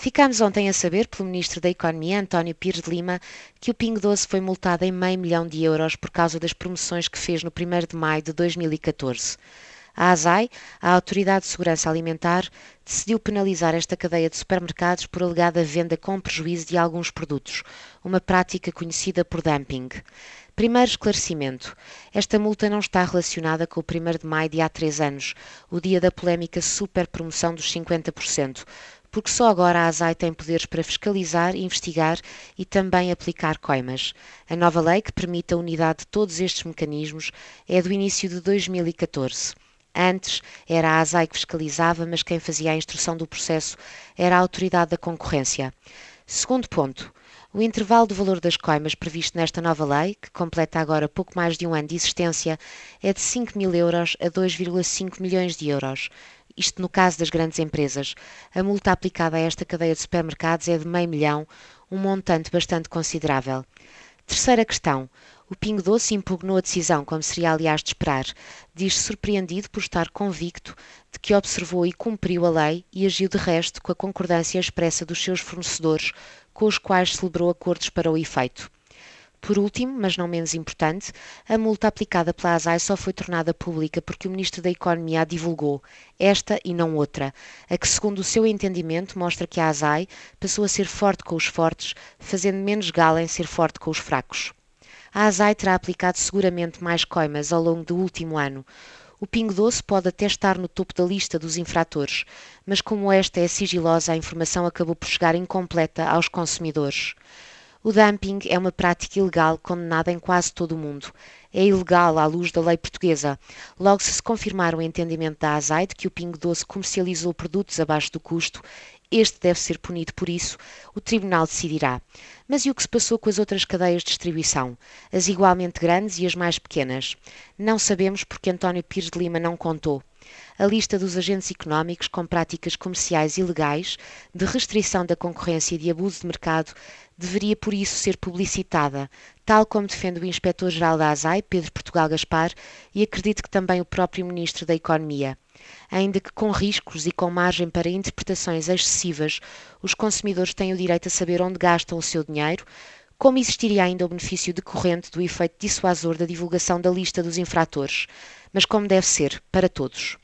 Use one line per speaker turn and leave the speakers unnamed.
Ficámos ontem a saber, pelo Ministro da Economia, António Pires de Lima, que o Pingo Doce foi multado em meio milhão de euros por causa das promoções que fez no 1 de maio de 2014. A ASAI, a Autoridade de Segurança Alimentar, decidiu penalizar esta cadeia de supermercados por alegada venda com prejuízo de alguns produtos, uma prática conhecida por dumping. Primeiro esclarecimento. Esta multa não está relacionada com o 1 de maio de há três anos, o dia da polémica super promoção dos 50%, porque só agora a ASAI tem poderes para fiscalizar, investigar e também aplicar coimas. A nova lei que permite a unidade de todos estes mecanismos é do início de 2014. Antes era a ASAI que fiscalizava, mas quem fazia a instrução do processo era a Autoridade da Concorrência. Segundo ponto, o intervalo do valor das coimas previsto nesta nova lei, que completa agora pouco mais de um ano de existência, é de 5 mil euros a 2,5 milhões de euros isto no caso das grandes empresas. A multa aplicada a esta cadeia de supermercados é de meio milhão, um montante bastante considerável. Terceira questão. O Pingo Doce impugnou a decisão, como seria aliás de esperar. Diz-se surpreendido por estar convicto de que observou e cumpriu a lei e agiu de resto com a concordância expressa dos seus fornecedores, com os quais celebrou acordos para o efeito. Por último, mas não menos importante, a multa aplicada pela ASAI só foi tornada pública porque o Ministro da Economia a divulgou, esta e não outra, a que, segundo o seu entendimento, mostra que a ASAI passou a ser forte com os fortes, fazendo menos gala em ser forte com os fracos. A ASAI terá aplicado seguramente mais coimas ao longo do último ano. O Pingo Doce pode até estar no topo da lista dos infratores, mas como esta é sigilosa, a informação acabou por chegar incompleta aos consumidores. O dumping é uma prática ilegal condenada em quase todo o mundo. É ilegal à luz da lei portuguesa. Logo, se se confirmar o entendimento da ASAI de que o Pingo Doce comercializou produtos abaixo do custo, este deve ser punido por isso, o Tribunal decidirá. Mas e o que se passou com as outras cadeias de distribuição? As igualmente grandes e as mais pequenas? Não sabemos porque António Pires de Lima não contou a lista dos agentes económicos com práticas comerciais ilegais, de restrição da concorrência e de abuso de mercado deveria por isso ser publicitada, tal como defende o Inspetor-Geral da ASAI, Pedro Portugal Gaspar, e acredito que também o próprio Ministro da Economia. Ainda que com riscos e com margem para interpretações excessivas, os consumidores têm o direito a saber onde gastam o seu dinheiro, como existiria ainda o benefício decorrente do efeito dissuasor da divulgação da lista dos infratores, mas como deve ser, para todos.